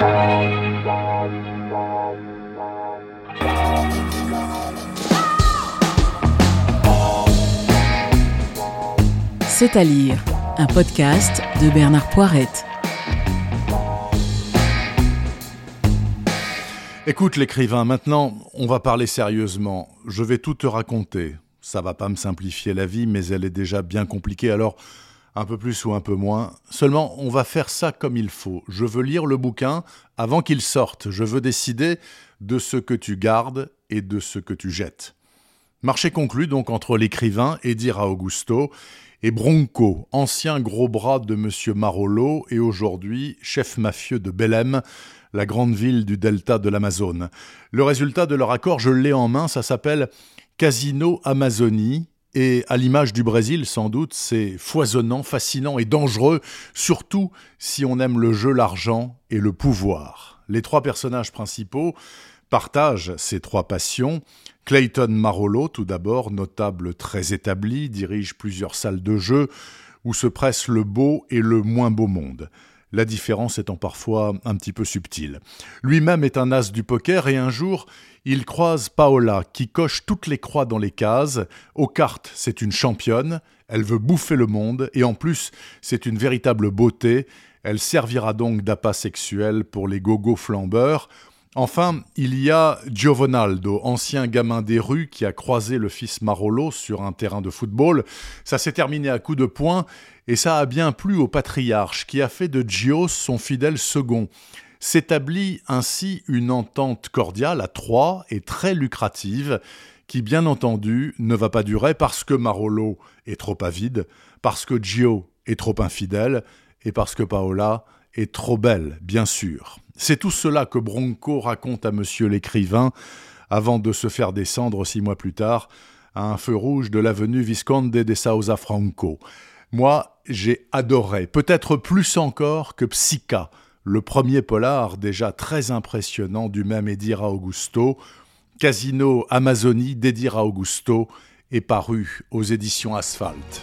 C'est à lire, un podcast de Bernard Poirette. Écoute l'écrivain, maintenant on va parler sérieusement. Je vais tout te raconter. Ça va pas me simplifier la vie, mais elle est déjà bien compliquée, alors un peu plus ou un peu moins. Seulement, on va faire ça comme il faut. Je veux lire le bouquin avant qu'il sorte. Je veux décider de ce que tu gardes et de ce que tu jettes. Marché conclu donc entre l'écrivain Edira Augusto et Bronco, ancien gros bras de M. Marolo et aujourd'hui chef mafieux de Belém, la grande ville du delta de l'Amazone. Le résultat de leur accord, je l'ai en main, ça s'appelle Casino Amazonie, et à l'image du Brésil, sans doute, c'est foisonnant, fascinant et dangereux, surtout si on aime le jeu, l'argent et le pouvoir. Les trois personnages principaux partagent ces trois passions. Clayton Marolo, tout d'abord, notable très établi, dirige plusieurs salles de jeu où se presse le beau et le moins beau monde la différence étant parfois un petit peu subtile. Lui-même est un as du poker et un jour, il croise Paola qui coche toutes les croix dans les cases. Aux cartes, c'est une championne, elle veut bouffer le monde et en plus, c'est une véritable beauté. Elle servira donc d'appât sexuel pour les gogos flambeurs. Enfin, il y a Giovanaldo, ancien gamin des rues qui a croisé le fils Marolo sur un terrain de football. Ça s'est terminé à coups de poing et ça a bien plu au patriarche qui a fait de Gio son fidèle second. S'établit ainsi une entente cordiale à trois et très lucrative qui bien entendu ne va pas durer parce que Marolo est trop avide, parce que Gio est trop infidèle et parce que Paola est trop belle, bien sûr. C'est tout cela que Bronco raconte à monsieur l'écrivain avant de se faire descendre six mois plus tard à un feu rouge de l'avenue Visconde de Sousa Franco. Moi, j'ai adoré, peut-être plus encore que Psycha, le premier polar déjà très impressionnant du même Edira Augusto. Casino Amazonie d'Edira Augusto est paru aux éditions Asphalt.